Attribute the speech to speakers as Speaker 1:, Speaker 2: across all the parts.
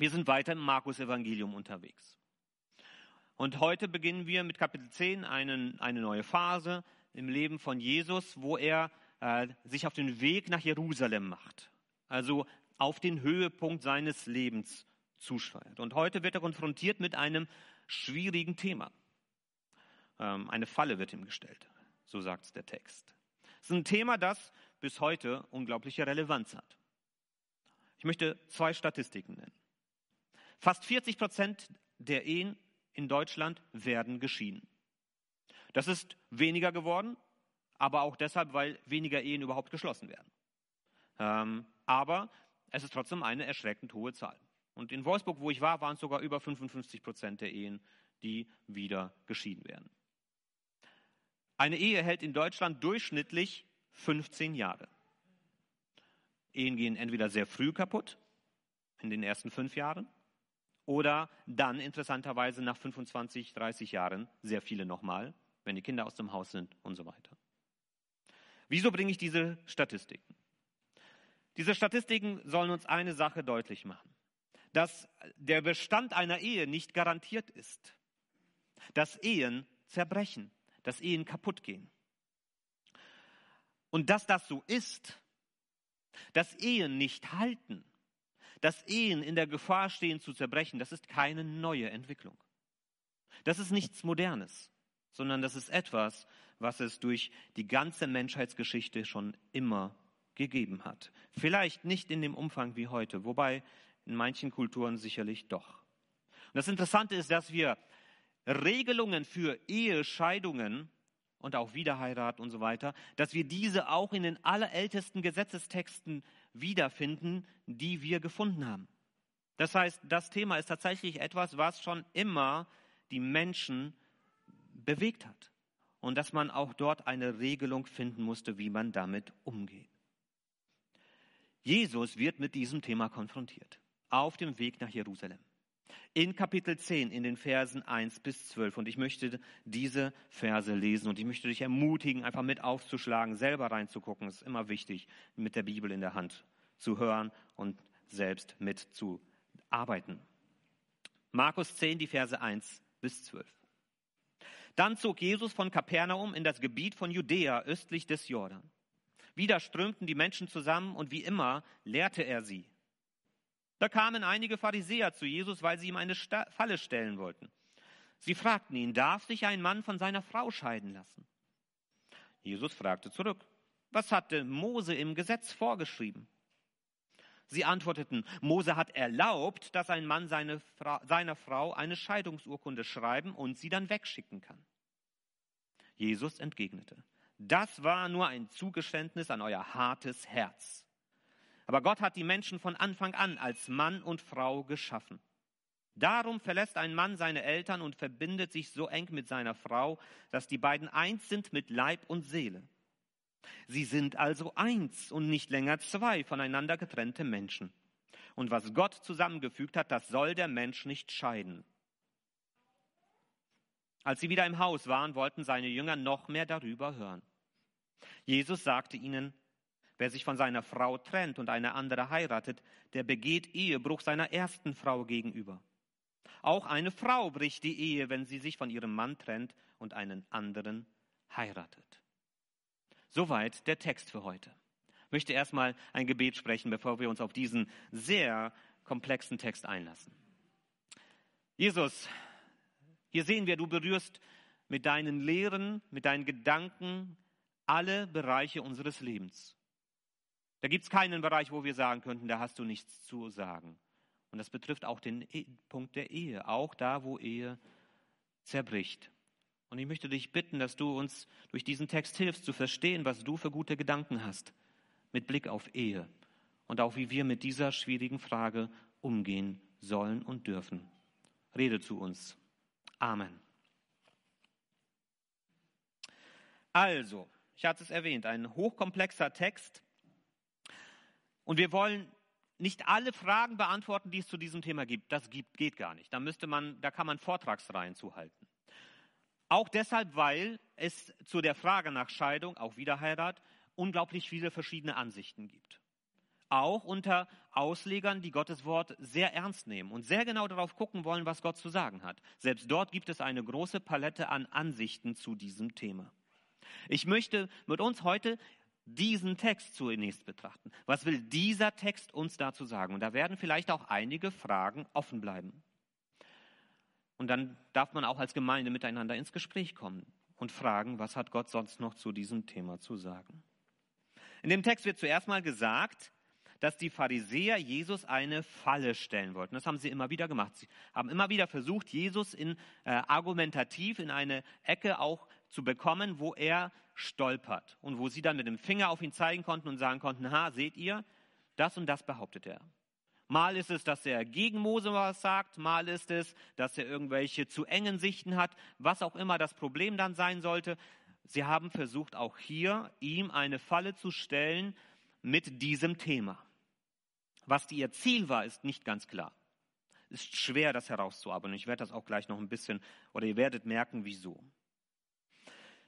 Speaker 1: Wir sind weiter im Markus-Evangelium unterwegs. Und heute beginnen wir mit Kapitel 10 einen, eine neue Phase im Leben von Jesus, wo er äh, sich auf den Weg nach Jerusalem macht. Also auf den Höhepunkt seines Lebens zusteuert. Und heute wird er konfrontiert mit einem schwierigen Thema. Ähm, eine Falle wird ihm gestellt, so sagt es der Text. Es ist ein Thema, das bis heute unglaubliche Relevanz hat. Ich möchte zwei Statistiken nennen. Fast 40 Prozent der Ehen in Deutschland werden geschieden. Das ist weniger geworden, aber auch deshalb, weil weniger Ehen überhaupt geschlossen werden. Ähm, aber es ist trotzdem eine erschreckend hohe Zahl. Und in Wolfsburg, wo ich war, waren es sogar über 55 Prozent der Ehen, die wieder geschieden werden. Eine Ehe hält in Deutschland durchschnittlich 15 Jahre. Ehen gehen entweder sehr früh kaputt, in den ersten fünf Jahren, oder dann interessanterweise nach 25, 30 Jahren, sehr viele nochmal, wenn die Kinder aus dem Haus sind und so weiter. Wieso bringe ich diese Statistiken? Diese Statistiken sollen uns eine Sache deutlich machen, dass der Bestand einer Ehe nicht garantiert ist, dass Ehen zerbrechen, dass Ehen kaputt gehen. Und dass das so ist, dass Ehen nicht halten, dass Ehen in der Gefahr stehen zu zerbrechen, das ist keine neue Entwicklung. Das ist nichts Modernes, sondern das ist etwas, was es durch die ganze Menschheitsgeschichte schon immer gegeben hat. Vielleicht nicht in dem Umfang wie heute, wobei in manchen Kulturen sicherlich doch. Und das Interessante ist, dass wir Regelungen für Ehescheidungen und auch Wiederheirat und so weiter, dass wir diese auch in den allerältesten Gesetzestexten wiederfinden, die wir gefunden haben. Das heißt, das Thema ist tatsächlich etwas, was schon immer die Menschen bewegt hat. Und dass man auch dort eine Regelung finden musste, wie man damit umgeht. Jesus wird mit diesem Thema konfrontiert, auf dem Weg nach Jerusalem in Kapitel 10 in den Versen 1 bis 12. Und ich möchte diese Verse lesen und ich möchte dich ermutigen, einfach mit aufzuschlagen, selber reinzugucken. Es ist immer wichtig, mit der Bibel in der Hand zu hören und selbst mitzuarbeiten. Markus 10, die Verse 1 bis 12. Dann zog Jesus von Kapernaum in das Gebiet von Judäa östlich des Jordan. Wieder strömten die Menschen zusammen und wie immer lehrte er sie. Da kamen einige Pharisäer zu Jesus, weil sie ihm eine Falle stellen wollten. Sie fragten ihn, darf sich ein Mann von seiner Frau scheiden lassen? Jesus fragte zurück, was hatte Mose im Gesetz vorgeschrieben? Sie antworteten, Mose hat erlaubt, dass ein Mann seine Fra seiner Frau eine Scheidungsurkunde schreiben und sie dann wegschicken kann. Jesus entgegnete, das war nur ein Zugeständnis an euer hartes Herz. Aber Gott hat die Menschen von Anfang an als Mann und Frau geschaffen. Darum verlässt ein Mann seine Eltern und verbindet sich so eng mit seiner Frau, dass die beiden eins sind mit Leib und Seele. Sie sind also eins und nicht länger zwei voneinander getrennte Menschen. Und was Gott zusammengefügt hat, das soll der Mensch nicht scheiden. Als sie wieder im Haus waren, wollten seine Jünger noch mehr darüber hören. Jesus sagte ihnen, Wer sich von seiner Frau trennt und eine andere heiratet, der begeht Ehebruch seiner ersten Frau gegenüber. Auch eine Frau bricht die Ehe, wenn sie sich von ihrem Mann trennt und einen anderen heiratet. Soweit der Text für heute. Ich möchte erstmal ein Gebet sprechen, bevor wir uns auf diesen sehr komplexen Text einlassen. Jesus, hier sehen wir, du berührst mit deinen Lehren, mit deinen Gedanken alle Bereiche unseres Lebens. Da gibt es keinen Bereich, wo wir sagen könnten, da hast du nichts zu sagen. Und das betrifft auch den e Punkt der Ehe, auch da, wo Ehe zerbricht. Und ich möchte dich bitten, dass du uns durch diesen Text hilfst zu verstehen, was du für gute Gedanken hast mit Blick auf Ehe und auch wie wir mit dieser schwierigen Frage umgehen sollen und dürfen. Rede zu uns. Amen. Also, ich hatte es erwähnt, ein hochkomplexer Text, und wir wollen nicht alle Fragen beantworten, die es zu diesem Thema gibt. Das gibt, geht gar nicht. Da müsste man, da kann man Vortragsreihen zuhalten. Auch deshalb, weil es zu der Frage nach Scheidung, auch Wiederheirat, unglaublich viele verschiedene Ansichten gibt. auch unter Auslegern, die Gottes Wort sehr ernst nehmen und sehr genau darauf gucken wollen, was Gott zu sagen hat. Selbst dort gibt es eine große Palette an Ansichten zu diesem Thema. Ich möchte mit uns heute diesen Text zunächst betrachten. Was will dieser Text uns dazu sagen? Und da werden vielleicht auch einige Fragen offen bleiben. Und dann darf man auch als Gemeinde miteinander ins Gespräch kommen und fragen, was hat Gott sonst noch zu diesem Thema zu sagen. In dem Text wird zuerst mal gesagt, dass die Pharisäer Jesus eine Falle stellen wollten. Das haben sie immer wieder gemacht. Sie haben immer wieder versucht, Jesus in, äh, argumentativ in eine Ecke auch zu bekommen, wo er stolpert und wo sie dann mit dem Finger auf ihn zeigen konnten und sagen konnten, ha, seht ihr, das und das behauptet er. Mal ist es, dass er gegen Mose was sagt, mal ist es, dass er irgendwelche zu engen Sichten hat, was auch immer das Problem dann sein sollte. Sie haben versucht, auch hier ihm eine Falle zu stellen mit diesem Thema. Was die ihr Ziel war, ist nicht ganz klar. Ist schwer, das herauszuarbeiten. Ich werde das auch gleich noch ein bisschen, oder ihr werdet merken, wieso.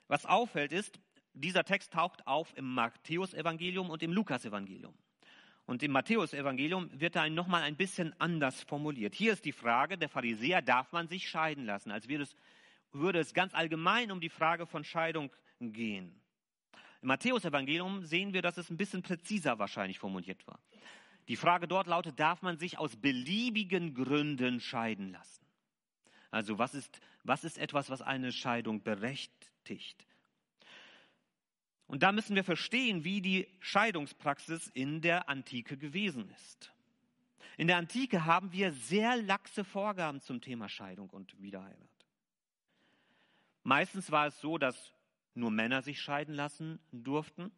Speaker 1: Was auffällt ist, dieser Text taucht auf im Matthäusevangelium und im Lukasevangelium. Und im Matthäusevangelium wird er nochmal ein bisschen anders formuliert. Hier ist die Frage der Pharisäer, darf man sich scheiden lassen? Als würde es, würde es ganz allgemein um die Frage von Scheidung gehen. Im Matthäusevangelium sehen wir, dass es ein bisschen präziser wahrscheinlich formuliert war. Die Frage dort lautet, darf man sich aus beliebigen Gründen scheiden lassen? Also was ist, was ist etwas, was eine Scheidung berechtigt? Und da müssen wir verstehen, wie die Scheidungspraxis in der Antike gewesen ist. In der Antike haben wir sehr laxe Vorgaben zum Thema Scheidung und Wiederheirat. Meistens war es so, dass nur Männer sich scheiden lassen durften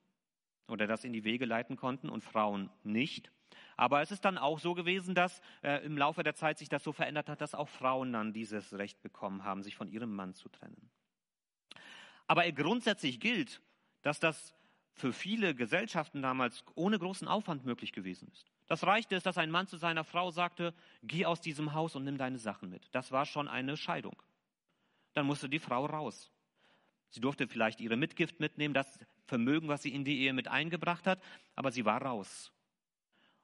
Speaker 1: oder das in die Wege leiten konnten und Frauen nicht. Aber es ist dann auch so gewesen, dass äh, im Laufe der Zeit sich das so verändert hat, dass auch Frauen dann dieses Recht bekommen haben, sich von ihrem Mann zu trennen. Aber grundsätzlich gilt, dass das für viele Gesellschaften damals ohne großen Aufwand möglich gewesen ist. Das reichte es, dass ein Mann zu seiner Frau sagte, geh aus diesem Haus und nimm deine Sachen mit. Das war schon eine Scheidung. Dann musste die Frau raus. Sie durfte vielleicht ihre Mitgift mitnehmen, das Vermögen, was sie in die Ehe mit eingebracht hat, aber sie war raus.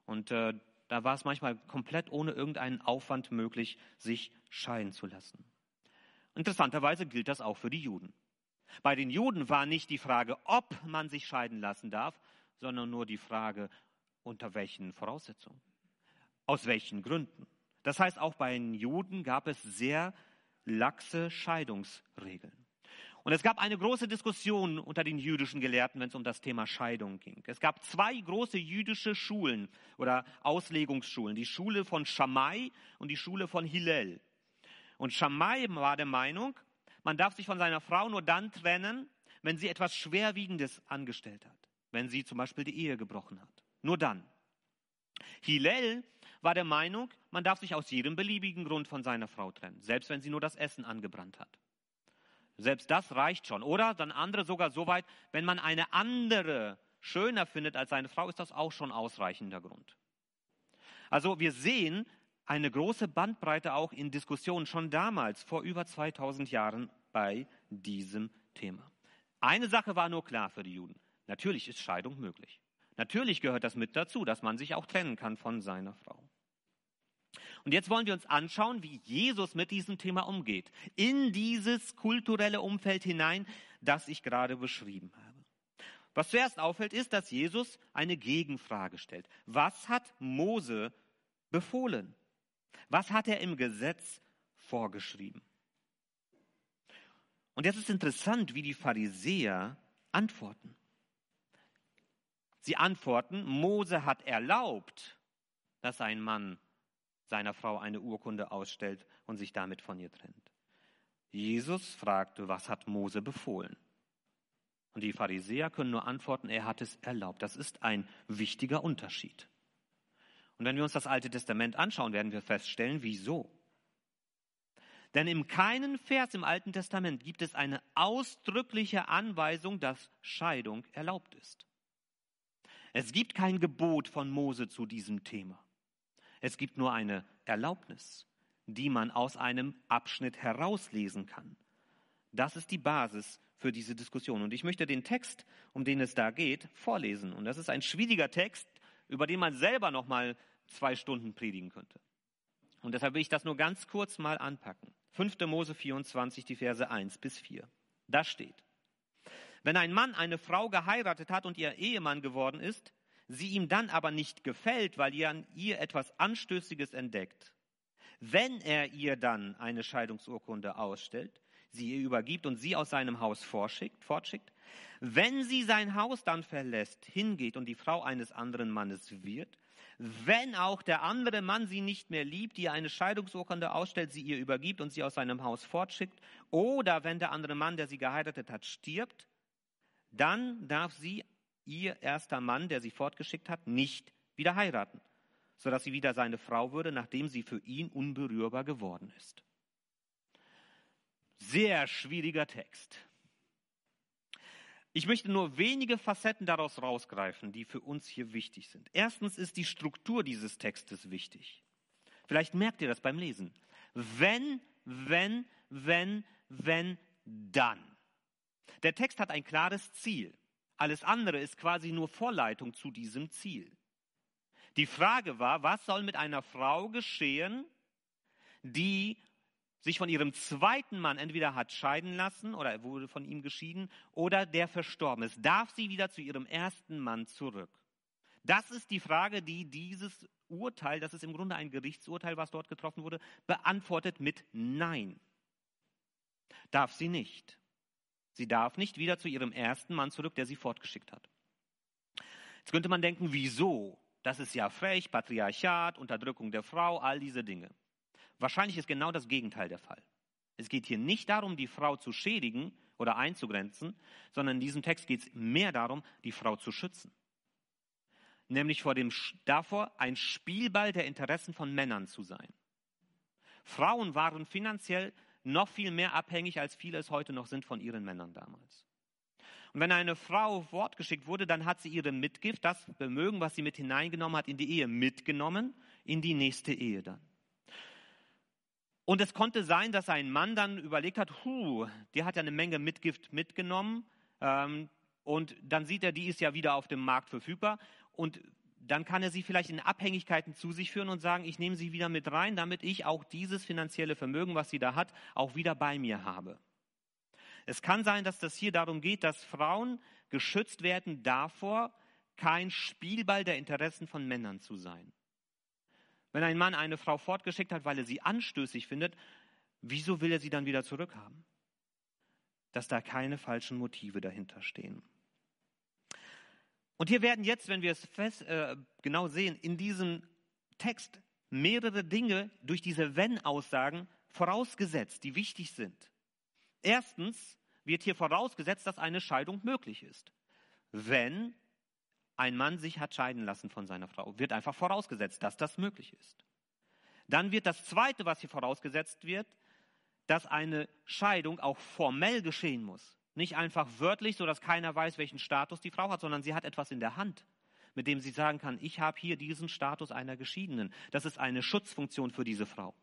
Speaker 1: Und äh, da war es manchmal komplett ohne irgendeinen Aufwand möglich, sich scheiden zu lassen. Interessanterweise gilt das auch für die Juden. Bei den Juden war nicht die Frage, ob man sich scheiden lassen darf, sondern nur die Frage, unter welchen Voraussetzungen, aus welchen Gründen. Das heißt, auch bei den Juden gab es sehr laxe Scheidungsregeln. Und es gab eine große Diskussion unter den jüdischen Gelehrten, wenn es um das Thema Scheidung ging. Es gab zwei große jüdische Schulen oder Auslegungsschulen, die Schule von Shammai und die Schule von Hillel. Und Shammai war der Meinung, man darf sich von seiner Frau nur dann trennen, wenn sie etwas Schwerwiegendes angestellt hat. Wenn sie zum Beispiel die Ehe gebrochen hat. Nur dann. Hillel war der Meinung, man darf sich aus jedem beliebigen Grund von seiner Frau trennen, selbst wenn sie nur das Essen angebrannt hat. Selbst das reicht schon. Oder dann andere sogar so weit, wenn man eine andere schöner findet als seine Frau, ist das auch schon ausreichender Grund. Also wir sehen, eine große Bandbreite auch in Diskussionen schon damals, vor über 2000 Jahren, bei diesem Thema. Eine Sache war nur klar für die Juden. Natürlich ist Scheidung möglich. Natürlich gehört das mit dazu, dass man sich auch trennen kann von seiner Frau. Und jetzt wollen wir uns anschauen, wie Jesus mit diesem Thema umgeht. In dieses kulturelle Umfeld hinein, das ich gerade beschrieben habe. Was zuerst auffällt, ist, dass Jesus eine Gegenfrage stellt. Was hat Mose befohlen? Was hat er im Gesetz vorgeschrieben? Und jetzt ist interessant, wie die Pharisäer antworten. Sie antworten, Mose hat erlaubt, dass ein Mann seiner Frau eine Urkunde ausstellt und sich damit von ihr trennt. Jesus fragte, was hat Mose befohlen? Und die Pharisäer können nur antworten, er hat es erlaubt. Das ist ein wichtiger Unterschied. Und wenn wir uns das Alte Testament anschauen, werden wir feststellen, wieso. Denn in keinem Vers im Alten Testament gibt es eine ausdrückliche Anweisung, dass Scheidung erlaubt ist. Es gibt kein Gebot von Mose zu diesem Thema. Es gibt nur eine Erlaubnis, die man aus einem Abschnitt herauslesen kann. Das ist die Basis für diese Diskussion. Und ich möchte den Text, um den es da geht, vorlesen. Und das ist ein schwieriger Text, über den man selber noch mal zwei Stunden predigen könnte. Und deshalb will ich das nur ganz kurz mal anpacken. 5. Mose 24, die Verse 1 bis 4. Da steht, wenn ein Mann eine Frau geheiratet hat und ihr Ehemann geworden ist, sie ihm dann aber nicht gefällt, weil ihr an ihr etwas Anstößiges entdeckt, wenn er ihr dann eine Scheidungsurkunde ausstellt, sie ihr übergibt und sie aus seinem Haus fortschickt, fortschickt, wenn sie sein Haus dann verlässt, hingeht und die Frau eines anderen Mannes wird, wenn auch der andere Mann sie nicht mehr liebt, die eine Scheidungsurkunde ausstellt, sie ihr übergibt und sie aus seinem Haus fortschickt, oder wenn der andere Mann, der sie geheiratet hat, stirbt, dann darf sie ihr erster Mann, der sie fortgeschickt hat, nicht wieder heiraten, sodass sie wieder seine Frau würde, nachdem sie für ihn unberührbar geworden ist. Sehr schwieriger Text. Ich möchte nur wenige Facetten daraus rausgreifen, die für uns hier wichtig sind. Erstens ist die Struktur dieses Textes wichtig. Vielleicht merkt ihr das beim Lesen. Wenn, wenn, wenn, wenn, dann. Der Text hat ein klares Ziel. Alles andere ist quasi nur Vorleitung zu diesem Ziel. Die Frage war, was soll mit einer Frau geschehen, die sich von ihrem zweiten Mann entweder hat scheiden lassen oder wurde von ihm geschieden oder der verstorben ist. Darf sie wieder zu ihrem ersten Mann zurück? Das ist die Frage, die dieses Urteil, das ist im Grunde ein Gerichtsurteil, was dort getroffen wurde, beantwortet mit Nein. Darf sie nicht. Sie darf nicht wieder zu ihrem ersten Mann zurück, der sie fortgeschickt hat. Jetzt könnte man denken, wieso? Das ist ja frech, Patriarchat, Unterdrückung der Frau, all diese Dinge. Wahrscheinlich ist genau das Gegenteil der Fall. Es geht hier nicht darum, die Frau zu schädigen oder einzugrenzen, sondern in diesem Text geht es mehr darum, die Frau zu schützen. Nämlich vor dem, davor, ein Spielball der Interessen von Männern zu sein. Frauen waren finanziell noch viel mehr abhängig, als viele es heute noch sind von ihren Männern damals. Und wenn eine Frau fortgeschickt wurde, dann hat sie ihre Mitgift, das Vermögen, was sie mit hineingenommen hat, in die Ehe mitgenommen, in die nächste Ehe dann. Und es konnte sein, dass ein Mann dann überlegt hat, hu, der hat ja eine Menge Mitgift mitgenommen. Ähm, und dann sieht er, die ist ja wieder auf dem Markt verfügbar. Und dann kann er sie vielleicht in Abhängigkeiten zu sich führen und sagen, ich nehme sie wieder mit rein, damit ich auch dieses finanzielle Vermögen, was sie da hat, auch wieder bei mir habe. Es kann sein, dass das hier darum geht, dass Frauen geschützt werden davor, kein Spielball der Interessen von Männern zu sein. Wenn ein Mann eine Frau fortgeschickt hat, weil er sie anstößig findet, wieso will er sie dann wieder zurückhaben? Dass da keine falschen Motive dahinter stehen. Und hier werden jetzt, wenn wir es fest, äh, genau sehen, in diesem Text mehrere Dinge durch diese Wenn-Aussagen vorausgesetzt, die wichtig sind. Erstens wird hier vorausgesetzt, dass eine Scheidung möglich ist. Wenn ein Mann sich hat scheiden lassen von seiner Frau, wird einfach vorausgesetzt, dass das möglich ist. Dann wird das Zweite, was hier vorausgesetzt wird, dass eine Scheidung auch formell geschehen muss. Nicht einfach wörtlich, sodass keiner weiß, welchen Status die Frau hat, sondern sie hat etwas in der Hand, mit dem sie sagen kann, ich habe hier diesen Status einer Geschiedenen. Das ist eine Schutzfunktion für diese Frau,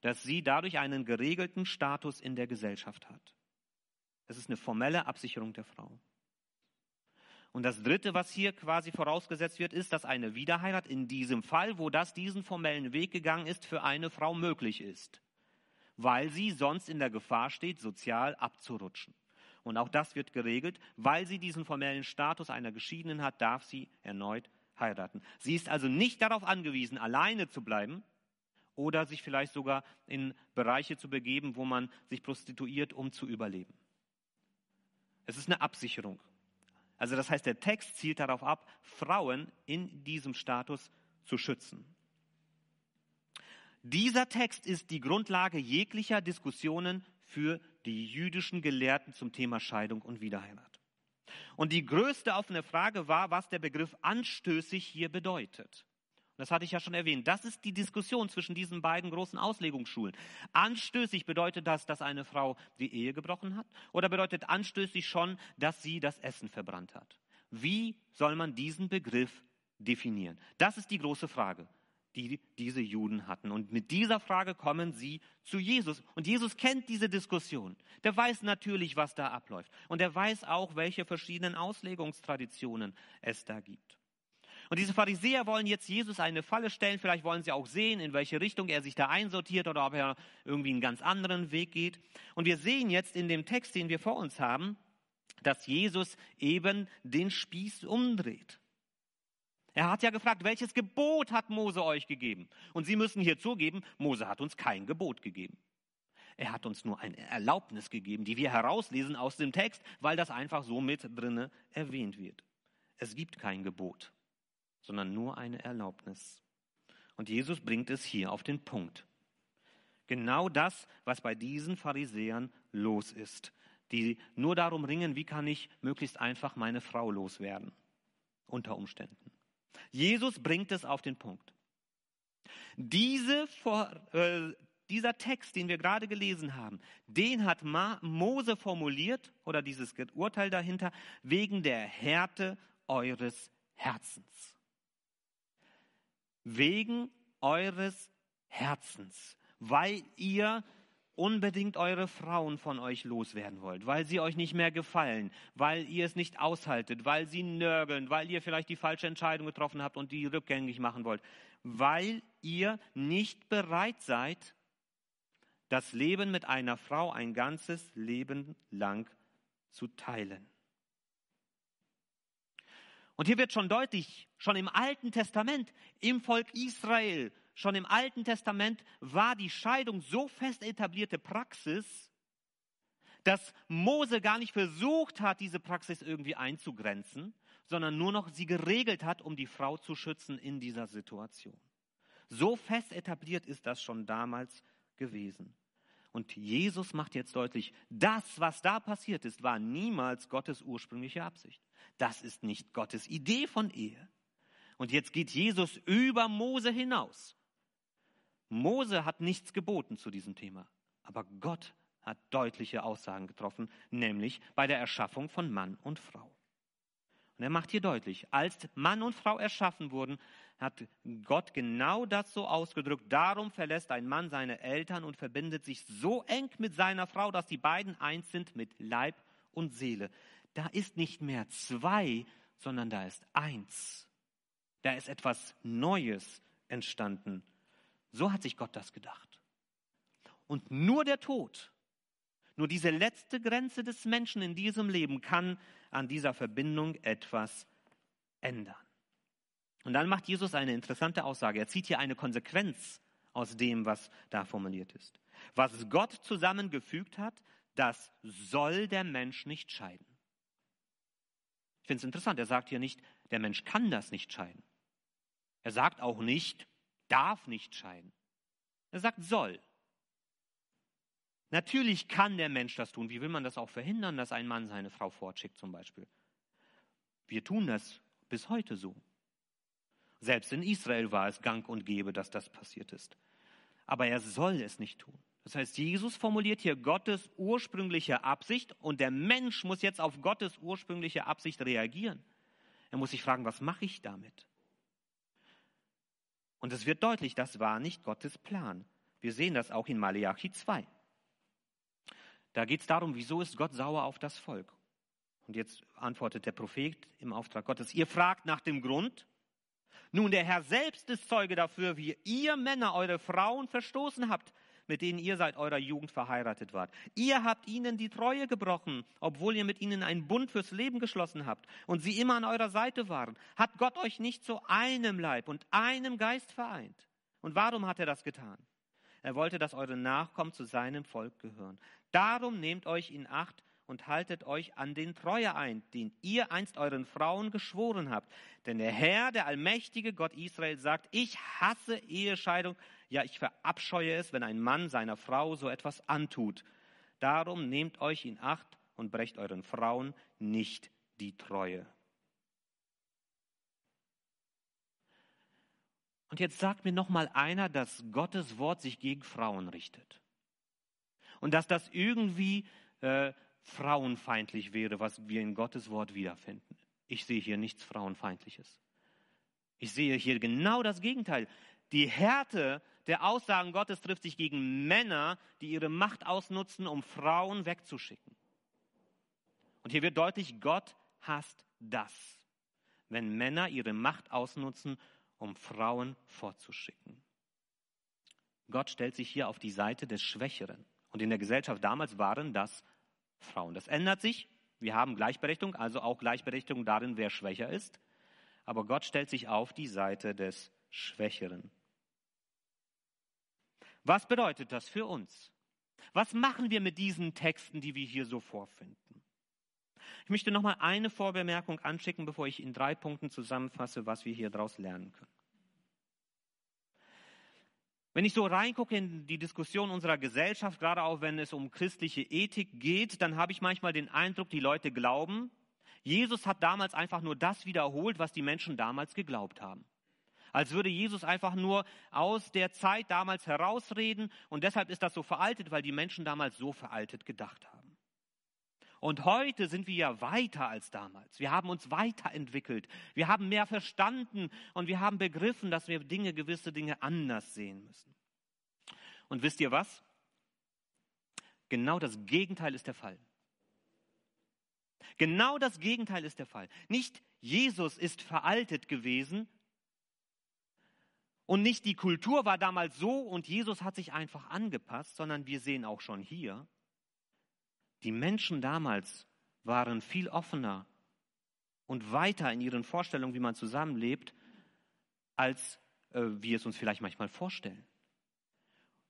Speaker 1: dass sie dadurch einen geregelten Status in der Gesellschaft hat. Das ist eine formelle Absicherung der Frau. Und das Dritte, was hier quasi vorausgesetzt wird, ist, dass eine Wiederheirat in diesem Fall, wo das diesen formellen Weg gegangen ist, für eine Frau möglich ist, weil sie sonst in der Gefahr steht, sozial abzurutschen. Und auch das wird geregelt, weil sie diesen formellen Status einer Geschiedenen hat, darf sie erneut heiraten. Sie ist also nicht darauf angewiesen, alleine zu bleiben oder sich vielleicht sogar in Bereiche zu begeben, wo man sich prostituiert, um zu überleben. Es ist eine Absicherung. Also das heißt, der Text zielt darauf ab, Frauen in diesem Status zu schützen. Dieser Text ist die Grundlage jeglicher Diskussionen für die jüdischen Gelehrten zum Thema Scheidung und Wiederheirat. Und die größte offene Frage war, was der Begriff anstößig hier bedeutet. Das hatte ich ja schon erwähnt. Das ist die Diskussion zwischen diesen beiden großen Auslegungsschulen. Anstößig bedeutet das, dass eine Frau die Ehe gebrochen hat? Oder bedeutet anstößig schon, dass sie das Essen verbrannt hat? Wie soll man diesen Begriff definieren? Das ist die große Frage, die diese Juden hatten. Und mit dieser Frage kommen sie zu Jesus. Und Jesus kennt diese Diskussion. Der weiß natürlich, was da abläuft. Und er weiß auch, welche verschiedenen Auslegungstraditionen es da gibt. Und diese Pharisäer wollen jetzt Jesus eine Falle stellen. Vielleicht wollen sie auch sehen, in welche Richtung er sich da einsortiert oder ob er irgendwie einen ganz anderen Weg geht. Und wir sehen jetzt in dem Text, den wir vor uns haben, dass Jesus eben den Spieß umdreht. Er hat ja gefragt, welches Gebot hat Mose euch gegeben? Und Sie müssen hier zugeben, Mose hat uns kein Gebot gegeben. Er hat uns nur eine Erlaubnis gegeben, die wir herauslesen aus dem Text, weil das einfach so mit drinne erwähnt wird. Es gibt kein Gebot sondern nur eine Erlaubnis. Und Jesus bringt es hier auf den Punkt. Genau das, was bei diesen Pharisäern los ist, die nur darum ringen, wie kann ich möglichst einfach meine Frau loswerden, unter Umständen. Jesus bringt es auf den Punkt. Diese, äh, dieser Text, den wir gerade gelesen haben, den hat Mose formuliert, oder dieses Urteil dahinter, wegen der Härte eures Herzens wegen eures Herzens, weil ihr unbedingt eure Frauen von euch loswerden wollt, weil sie euch nicht mehr gefallen, weil ihr es nicht aushaltet, weil sie nörgeln, weil ihr vielleicht die falsche Entscheidung getroffen habt und die rückgängig machen wollt, weil ihr nicht bereit seid, das Leben mit einer Frau ein ganzes Leben lang zu teilen. Und hier wird schon deutlich, schon im Alten Testament, im Volk Israel, schon im Alten Testament war die Scheidung so fest etablierte Praxis, dass Mose gar nicht versucht hat, diese Praxis irgendwie einzugrenzen, sondern nur noch sie geregelt hat, um die Frau zu schützen in dieser Situation. So fest etabliert ist das schon damals gewesen. Und Jesus macht jetzt deutlich, das, was da passiert ist, war niemals Gottes ursprüngliche Absicht. Das ist nicht Gottes Idee von Ehe. Und jetzt geht Jesus über Mose hinaus. Mose hat nichts geboten zu diesem Thema, aber Gott hat deutliche Aussagen getroffen, nämlich bei der Erschaffung von Mann und Frau. Und er macht hier deutlich, als Mann und Frau erschaffen wurden, hat Gott genau das so ausgedrückt. Darum verlässt ein Mann seine Eltern und verbindet sich so eng mit seiner Frau, dass die beiden eins sind mit Leib und Seele. Da ist nicht mehr zwei, sondern da ist eins. Da ist etwas Neues entstanden. So hat sich Gott das gedacht. Und nur der Tod, nur diese letzte Grenze des Menschen in diesem Leben kann an dieser Verbindung etwas ändern. Und dann macht Jesus eine interessante Aussage. Er zieht hier eine Konsequenz aus dem, was da formuliert ist. Was Gott zusammengefügt hat, das soll der Mensch nicht scheiden. Ich finde es interessant, er sagt hier nicht, der Mensch kann das nicht scheiden. Er sagt auch nicht, darf nicht scheiden. Er sagt soll. Natürlich kann der Mensch das tun. Wie will man das auch verhindern, dass ein Mann seine Frau fortschickt zum Beispiel? Wir tun das bis heute so. Selbst in Israel war es gang und gäbe, dass das passiert ist. Aber er soll es nicht tun. Das heißt, Jesus formuliert hier Gottes ursprüngliche Absicht und der Mensch muss jetzt auf Gottes ursprüngliche Absicht reagieren. Er muss sich fragen, was mache ich damit? Und es wird deutlich, das war nicht Gottes Plan. Wir sehen das auch in Malachi 2. Da geht es darum, wieso ist Gott sauer auf das Volk? Und jetzt antwortet der Prophet im Auftrag Gottes, ihr fragt nach dem Grund, nun, der Herr selbst ist Zeuge dafür, wie ihr Männer eure Frauen verstoßen habt, mit denen ihr seit eurer Jugend verheiratet wart. Ihr habt ihnen die Treue gebrochen, obwohl ihr mit ihnen einen Bund fürs Leben geschlossen habt und sie immer an eurer Seite waren. Hat Gott euch nicht zu einem Leib und einem Geist vereint? Und warum hat er das getan? Er wollte, dass eure Nachkommen zu seinem Volk gehören. Darum nehmt euch in Acht und haltet euch an den Treue ein, den ihr einst euren Frauen geschworen habt. Denn der Herr, der allmächtige Gott Israel sagt, ich hasse Ehescheidung, ja ich verabscheue es, wenn ein Mann seiner Frau so etwas antut. Darum nehmt euch in Acht und brecht euren Frauen nicht die Treue. Und jetzt sagt mir noch mal einer, dass Gottes Wort sich gegen Frauen richtet. Und dass das irgendwie äh, frauenfeindlich wäre, was wir in Gottes Wort wiederfinden. Ich sehe hier nichts Frauenfeindliches. Ich sehe hier genau das Gegenteil. Die Härte der Aussagen Gottes trifft sich gegen Männer, die ihre Macht ausnutzen, um Frauen wegzuschicken. Und hier wird deutlich, Gott hasst das. wenn Männer ihre Macht ausnutzen, um Frauen vorzuschicken. Gott stellt sich hier auf die Seite des Schwächeren. Und in der Gesellschaft damals waren das Frauen. Das ändert sich. Wir haben Gleichberechtigung, also auch Gleichberechtigung darin, wer schwächer ist. Aber Gott stellt sich auf die Seite des Schwächeren. Was bedeutet das für uns? Was machen wir mit diesen Texten, die wir hier so vorfinden? Ich möchte noch mal eine Vorbemerkung anschicken, bevor ich in drei Punkten zusammenfasse, was wir hier daraus lernen können. Wenn ich so reingucke in die Diskussion unserer Gesellschaft, gerade auch wenn es um christliche Ethik geht, dann habe ich manchmal den Eindruck, die Leute glauben, Jesus hat damals einfach nur das wiederholt, was die Menschen damals geglaubt haben als würde Jesus einfach nur aus der Zeit damals herausreden und deshalb ist das so veraltet, weil die Menschen damals so veraltet gedacht haben. Und heute sind wir ja weiter als damals. Wir haben uns weiterentwickelt. Wir haben mehr verstanden und wir haben begriffen, dass wir Dinge, gewisse Dinge anders sehen müssen. Und wisst ihr was? Genau das Gegenteil ist der Fall. Genau das Gegenteil ist der Fall. Nicht Jesus ist veraltet gewesen, und nicht die Kultur war damals so und Jesus hat sich einfach angepasst, sondern wir sehen auch schon hier, die Menschen damals waren viel offener und weiter in ihren Vorstellungen, wie man zusammenlebt, als äh, wir es uns vielleicht manchmal vorstellen.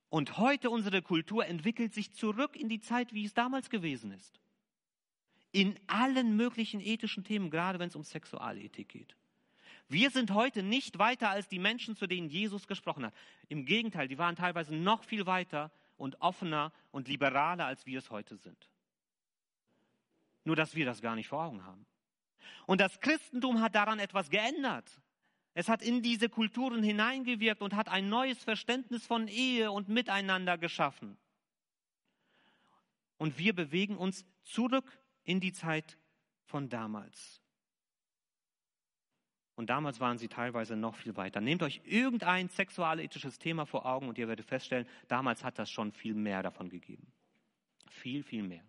Speaker 1: Und heute unsere Kultur entwickelt sich zurück in die Zeit, wie es damals gewesen ist. In allen möglichen ethischen Themen, gerade wenn es um Sexualethik geht. Wir sind heute nicht weiter als die Menschen, zu denen Jesus gesprochen hat. Im Gegenteil, die waren teilweise noch viel weiter und offener und liberaler, als wir es heute sind. Nur dass wir das gar nicht vor Augen haben. Und das Christentum hat daran etwas geändert. Es hat in diese Kulturen hineingewirkt und hat ein neues Verständnis von Ehe und Miteinander geschaffen. Und wir bewegen uns zurück in die Zeit von damals. Und damals waren sie teilweise noch viel weiter. Nehmt euch irgendein sexualethisches Thema vor Augen und ihr werdet feststellen, damals hat das schon viel mehr davon gegeben. Viel, viel mehr.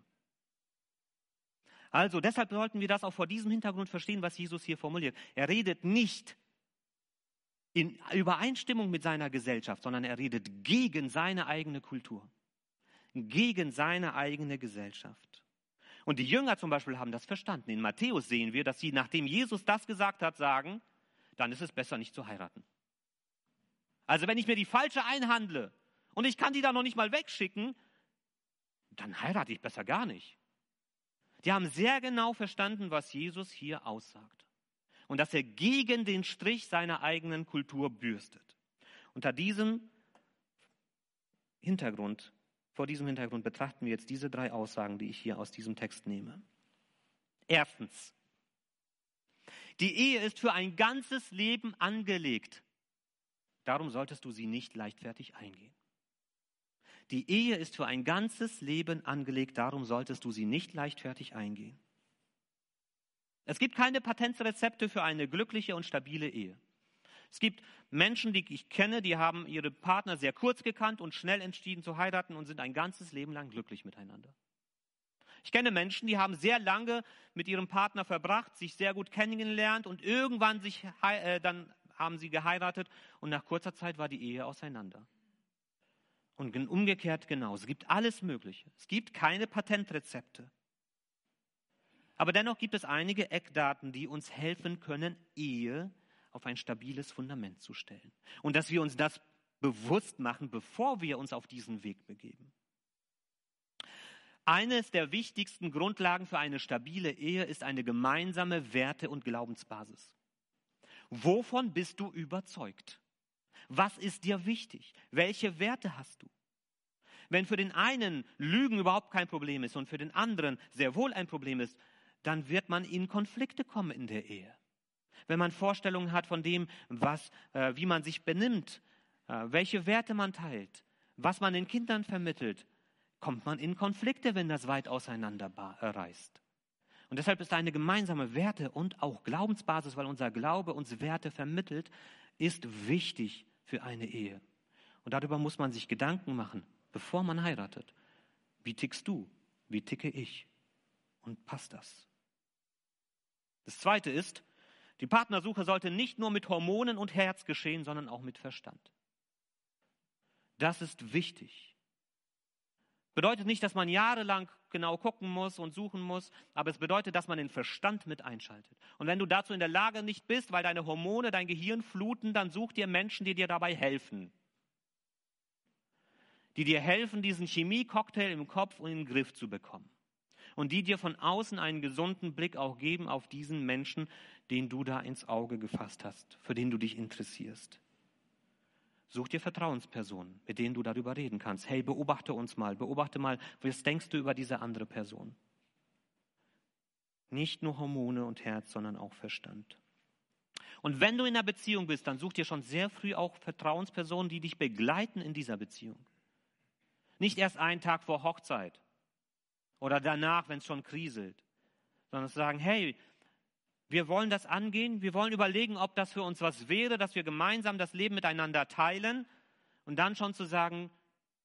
Speaker 1: Also deshalb sollten wir das auch vor diesem Hintergrund verstehen, was Jesus hier formuliert. Er redet nicht in Übereinstimmung mit seiner Gesellschaft, sondern er redet gegen seine eigene Kultur, gegen seine eigene Gesellschaft. Und die Jünger zum Beispiel haben das verstanden. In Matthäus sehen wir, dass sie, nachdem Jesus das gesagt hat, sagen, dann ist es besser nicht zu heiraten. Also wenn ich mir die falsche einhandle und ich kann die da noch nicht mal wegschicken, dann heirate ich besser gar nicht. Die haben sehr genau verstanden, was Jesus hier aussagt. Und dass er gegen den Strich seiner eigenen Kultur bürstet. Unter diesem Hintergrund vor diesem Hintergrund betrachten wir jetzt diese drei Aussagen, die ich hier aus diesem Text nehme. Erstens, die Ehe ist für ein ganzes Leben angelegt. Darum solltest du sie nicht leichtfertig eingehen. Die Ehe ist für ein ganzes Leben angelegt, darum solltest du sie nicht leichtfertig eingehen. Es gibt keine Patentrezepte für eine glückliche und stabile Ehe. Es gibt Menschen, die ich kenne, die haben ihre Partner sehr kurz gekannt und schnell entschieden zu heiraten und sind ein ganzes Leben lang glücklich miteinander. Ich kenne Menschen, die haben sehr lange mit ihrem Partner verbracht, sich sehr gut kennengelernt und irgendwann sich, äh, dann haben sie geheiratet und nach kurzer Zeit war die Ehe auseinander. Und umgekehrt genauso. Es gibt alles Mögliche. Es gibt keine Patentrezepte. Aber dennoch gibt es einige Eckdaten, die uns helfen können, Ehe auf ein stabiles Fundament zu stellen. Und dass wir uns das bewusst machen, bevor wir uns auf diesen Weg begeben. Eines der wichtigsten Grundlagen für eine stabile Ehe ist eine gemeinsame Werte- und Glaubensbasis. Wovon bist du überzeugt? Was ist dir wichtig? Welche Werte hast du? Wenn für den einen Lügen überhaupt kein Problem ist und für den anderen sehr wohl ein Problem ist, dann wird man in Konflikte kommen in der Ehe wenn man Vorstellungen hat von dem, was, äh, wie man sich benimmt, äh, welche Werte man teilt, was man den Kindern vermittelt, kommt man in Konflikte, wenn das weit auseinander reißt. Und deshalb ist eine gemeinsame Werte- und auch Glaubensbasis, weil unser Glaube uns Werte vermittelt, ist wichtig für eine Ehe. Und darüber muss man sich Gedanken machen, bevor man heiratet. Wie tickst du? Wie ticke ich? Und passt das? Das Zweite ist, Die Partnersuche sollte nicht nur mit Hormonen und Herz geschehen, sondern auch mit Verstand. Das ist wichtig. Bedeutet nicht, dass man jahrelang genau gucken muss und suchen muss, aber es bedeutet, dass man den Verstand mit einschaltet. Und wenn du dazu in der Lage nicht bist, weil deine Hormone dein Gehirn fluten, dann such dir Menschen, die dir dabei helfen. Die dir helfen, diesen Chemiecocktail im Kopf und in den Griff zu bekommen. Und die dir von außen einen gesunden Blick auch geben auf diesen Menschen, den du da ins Auge gefasst hast, für den du dich interessierst. Such dir Vertrauenspersonen, mit denen du darüber reden kannst. Hey, beobachte uns mal, beobachte mal, was denkst du über diese andere Person? Nicht nur Hormone und Herz, sondern auch Verstand. Und wenn du in einer Beziehung bist, dann such dir schon sehr früh auch Vertrauenspersonen, die dich begleiten in dieser Beziehung. Nicht erst einen Tag vor Hochzeit oder danach, wenn es schon kriselt, sondern sagen, hey, wir wollen das angehen. Wir wollen überlegen, ob das für uns was wäre, dass wir gemeinsam das Leben miteinander teilen. Und dann schon zu sagen,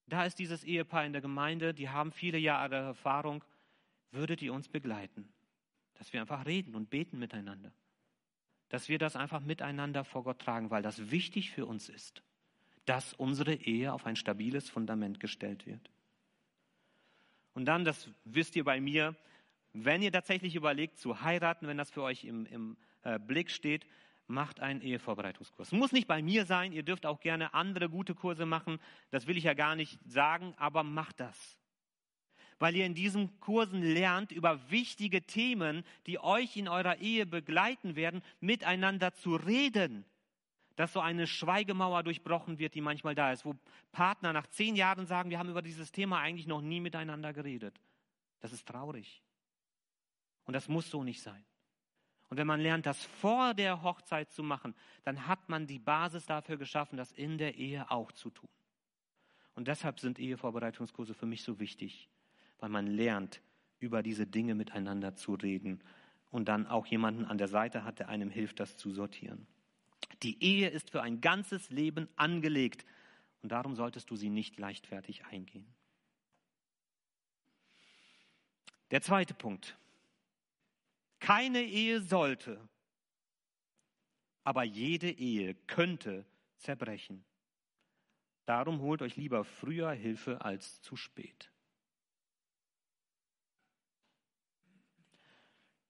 Speaker 1: da ist dieses Ehepaar in der Gemeinde, die haben viele Jahre Erfahrung. Würdet ihr uns begleiten? Dass wir einfach reden und beten miteinander. Dass wir das einfach miteinander vor Gott tragen, weil das wichtig für uns ist, dass unsere Ehe auf ein stabiles Fundament gestellt wird. Und dann, das wisst ihr bei mir, wenn ihr tatsächlich überlegt zu heiraten, wenn das für euch im, im äh, Blick steht, macht einen Ehevorbereitungskurs. Muss nicht bei mir sein, ihr dürft auch gerne andere gute Kurse machen, das will ich ja gar nicht sagen, aber macht das. Weil ihr in diesen Kursen lernt, über wichtige Themen, die euch in eurer Ehe begleiten werden, miteinander zu reden. Dass so eine Schweigemauer durchbrochen wird, die manchmal da ist, wo Partner nach zehn Jahren sagen, wir haben über dieses Thema eigentlich noch nie miteinander geredet. Das ist traurig. Und das muss so nicht sein. Und wenn man lernt, das vor der Hochzeit zu machen, dann hat man die Basis dafür geschaffen, das in der Ehe auch zu tun. Und deshalb sind Ehevorbereitungskurse für mich so wichtig, weil man lernt, über diese Dinge miteinander zu reden und dann auch jemanden an der Seite hat, der einem hilft, das zu sortieren. Die Ehe ist für ein ganzes Leben angelegt und darum solltest du sie nicht leichtfertig eingehen. Der zweite Punkt. Keine Ehe sollte, aber jede Ehe könnte zerbrechen. Darum holt euch lieber früher Hilfe als zu spät.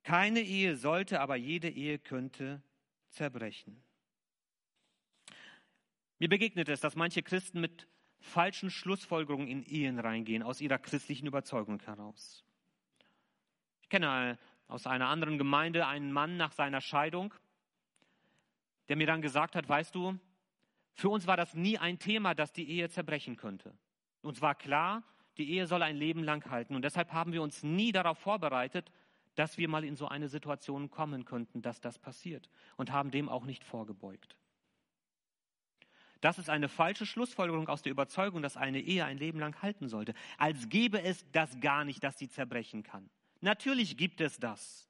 Speaker 1: Keine Ehe sollte, aber jede Ehe könnte zerbrechen. Mir begegnet es, dass manche Christen mit falschen Schlussfolgerungen in Ehen reingehen, aus ihrer christlichen Überzeugung heraus. Ich kenne aus einer anderen Gemeinde einen Mann nach seiner Scheidung, der mir dann gesagt hat, weißt du, für uns war das nie ein Thema, dass die Ehe zerbrechen könnte. Uns war klar, die Ehe soll ein Leben lang halten. Und deshalb haben wir uns nie darauf vorbereitet, dass wir mal in so eine Situation kommen könnten, dass das passiert. Und haben dem auch nicht vorgebeugt. Das ist eine falsche Schlussfolgerung aus der Überzeugung, dass eine Ehe ein Leben lang halten sollte. Als gäbe es das gar nicht, dass sie zerbrechen kann. Natürlich gibt es das.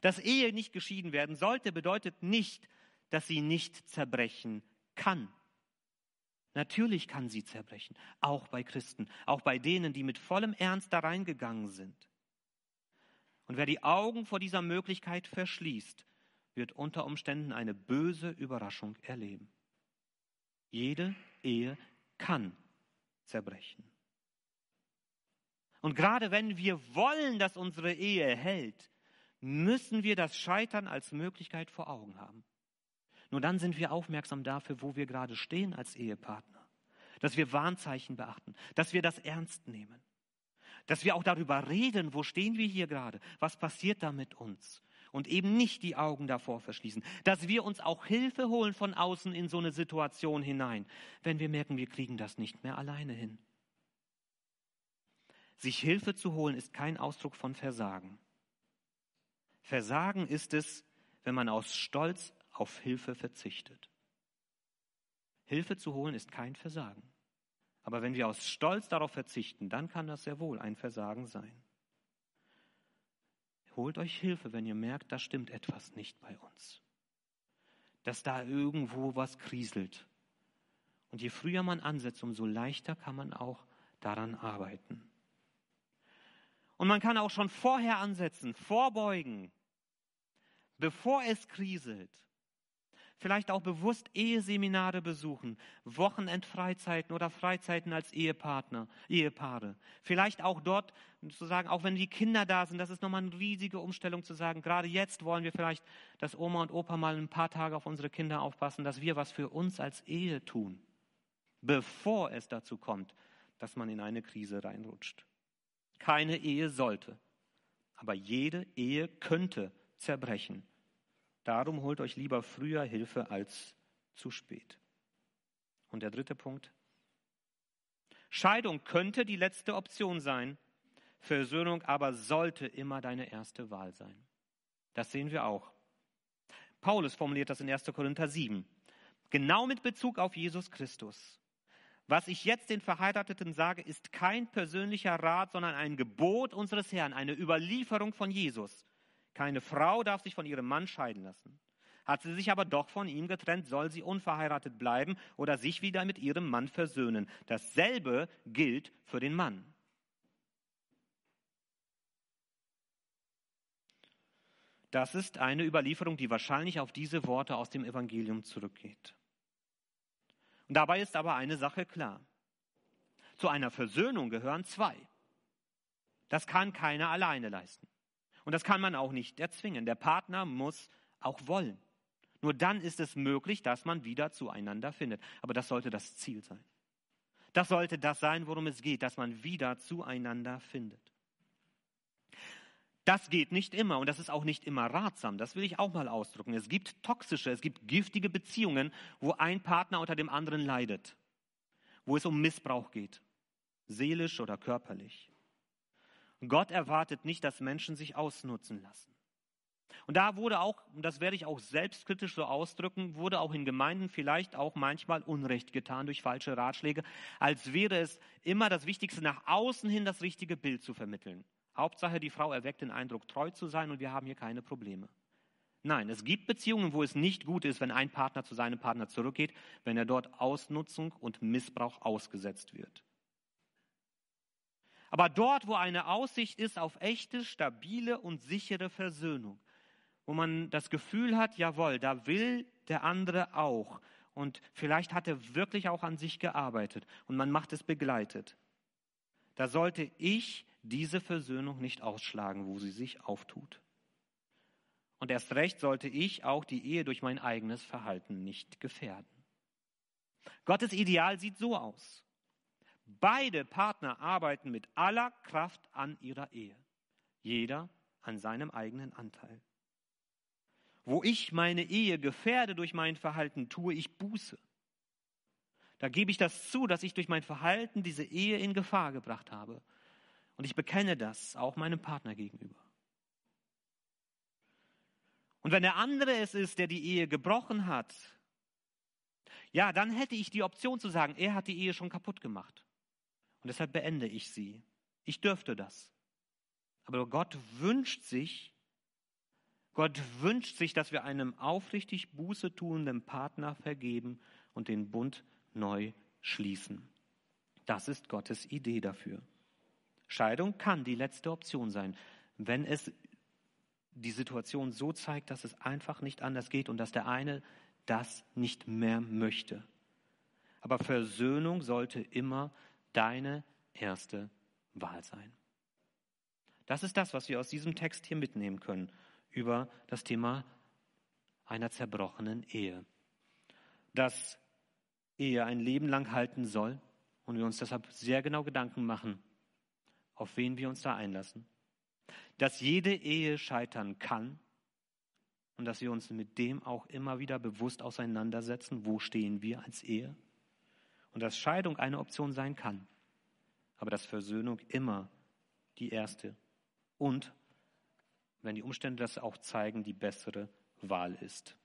Speaker 1: Dass Ehe nicht geschieden werden sollte, bedeutet nicht, dass sie nicht zerbrechen kann. Natürlich kann sie zerbrechen, auch bei Christen, auch bei denen, die mit vollem Ernst da reingegangen sind. Und wer die Augen vor dieser Möglichkeit verschließt, wird unter Umständen eine böse Überraschung erleben. Jede Ehe kann zerbrechen. Und gerade wenn wir wollen, dass unsere Ehe hält, müssen wir das Scheitern als Möglichkeit vor Augen haben. Nur dann sind wir aufmerksam dafür, wo wir gerade stehen als Ehepartner. Dass wir Warnzeichen beachten, dass wir das ernst nehmen. Dass wir auch darüber reden, wo stehen wir hier gerade, was passiert da mit uns. Und eben nicht die Augen davor verschließen. Dass wir uns auch Hilfe holen von außen in so eine Situation hinein, wenn wir merken, wir kriegen das nicht mehr alleine hin. Sich Hilfe zu holen ist kein Ausdruck von Versagen. Versagen ist es, wenn man aus Stolz auf Hilfe verzichtet. Hilfe zu holen ist kein Versagen. Aber wenn wir aus Stolz darauf verzichten, dann kann das sehr wohl ein Versagen sein. Holt euch Hilfe, wenn ihr merkt, da stimmt etwas nicht bei uns. Dass da irgendwo was kriselt. Und je früher man ansetzt, umso leichter kann man auch daran arbeiten. Und man kann auch schon vorher ansetzen, vorbeugen. bevor es kriselt, vielleicht auch bewusst Eheseminare besuchen, Wochenendfreizeiten oder Freizeiten als Ehepartner, Ehepaare. Vielleicht auch dort zu sagen, auch wenn die Kinder da sind, das ist nochmal eine riesige Umstellung zu sagen, gerade jetzt wollen wir vielleicht, dass Oma und Opa mal ein paar Tage auf unsere Kinder aufpassen, dass wir was für uns als Ehe tun, bevor es dazu kommt, dass man in eine Krise reinrutscht. Keine Ehe sollte, aber jede Ehe könnte zerbrechen Darum holt euch lieber früher Hilfe als zu spät. Und der dritte Punkt. Scheidung könnte die letzte Option sein, Versöhnung aber sollte immer deine erste Wahl sein. Das sehen wir auch. Paulus formuliert das in 1. Korinther 7. Genau mit Bezug auf Jesus Christus. Was ich jetzt den Verheirateten sage, ist kein persönlicher Rat, sondern ein Gebot unseres Herrn, eine Überlieferung von Jesus. Keine Frau darf sich von ihrem Mann scheiden lassen. Hat sie sich aber doch von ihm getrennt, soll sie unverheiratet bleiben oder sich wieder mit ihrem Mann versöhnen. Dasselbe gilt für den Mann. Das ist eine Überlieferung, die wahrscheinlich auf diese Worte aus dem Evangelium zurückgeht. Und dabei ist aber eine Sache klar. Zu einer Versöhnung gehören zwei. Das kann keiner alleine leisten. Und das kann man auch nicht erzwingen. Der Partner muss auch wollen. Nur dann ist es möglich, dass man wieder zueinander findet. Aber das sollte das Ziel sein. Das sollte das sein, worum es geht, dass man wieder zueinander findet. Das geht nicht immer und das ist auch nicht immer ratsam. Das will ich auch mal ausdrücken. Es gibt toxische, es gibt giftige Beziehungen, wo ein Partner unter dem anderen leidet, wo es um Missbrauch geht, seelisch oder körperlich. Gott erwartet nicht, dass Menschen sich ausnutzen lassen. Und da wurde auch, und das werde ich auch selbstkritisch so ausdrücken, wurde auch in Gemeinden vielleicht auch manchmal Unrecht getan durch falsche Ratschläge, als wäre es immer das Wichtigste, nach außen hin das richtige Bild zu vermitteln. Hauptsache, die Frau erweckt den Eindruck, treu zu sein und wir haben hier keine Probleme. Nein, es gibt Beziehungen, wo es nicht gut ist, wenn ein Partner zu seinem Partner zurückgeht, wenn er dort Ausnutzung und Missbrauch ausgesetzt wird. Aber dort, wo eine Aussicht ist auf echte, stabile und sichere Versöhnung, wo man das Gefühl hat, jawohl, da will der andere auch. Und vielleicht hat er wirklich auch an sich gearbeitet und man macht es begleitet. Da sollte ich diese Versöhnung nicht ausschlagen, wo sie sich auftut. Und erst recht sollte ich auch die Ehe durch mein eigenes Verhalten nicht gefährden. Gottes Ideal sieht so aus. Beide Partner arbeiten mit aller Kraft an ihrer Ehe. Jeder an seinem eigenen Anteil. Wo ich meine Ehe gefährde durch mein Verhalten, tue ich Buße. Da gebe ich das zu, dass ich durch mein Verhalten diese Ehe in Gefahr gebracht habe. Und ich bekenne das auch meinem Partner gegenüber. Und wenn der andere es ist, der die Ehe gebrochen hat, ja, dann hätte ich die Option zu sagen, er hat die Ehe schon kaputt gemacht. Und deshalb beende ich sie. Ich dürfte das. Aber Gott wünscht sich, Gott wünscht sich, dass wir einem aufrichtig Buße tuenden Partner vergeben und den Bund neu schließen. Das ist Gottes Idee dafür. Scheidung kann die letzte Option sein, wenn es die Situation so zeigt, dass es einfach nicht anders geht und dass der eine das nicht mehr möchte. Aber Versöhnung sollte immer deine erste Wahl sein. Das ist das, was wir aus diesem Text hier mitnehmen können über das Thema einer zerbrochenen Ehe. Dass Ehe ein Leben lang halten soll und wir uns deshalb sehr genau Gedanken machen, auf wen wir uns da einlassen. Dass jede Ehe scheitern kann und dass wir uns mit dem auch immer wieder bewusst auseinandersetzen, wo stehen wir als Ehe und dass Scheidung eine Option sein kann, aber dass Versöhnung immer die erste und, wenn die Umstände das auch zeigen, die bessere Wahl ist.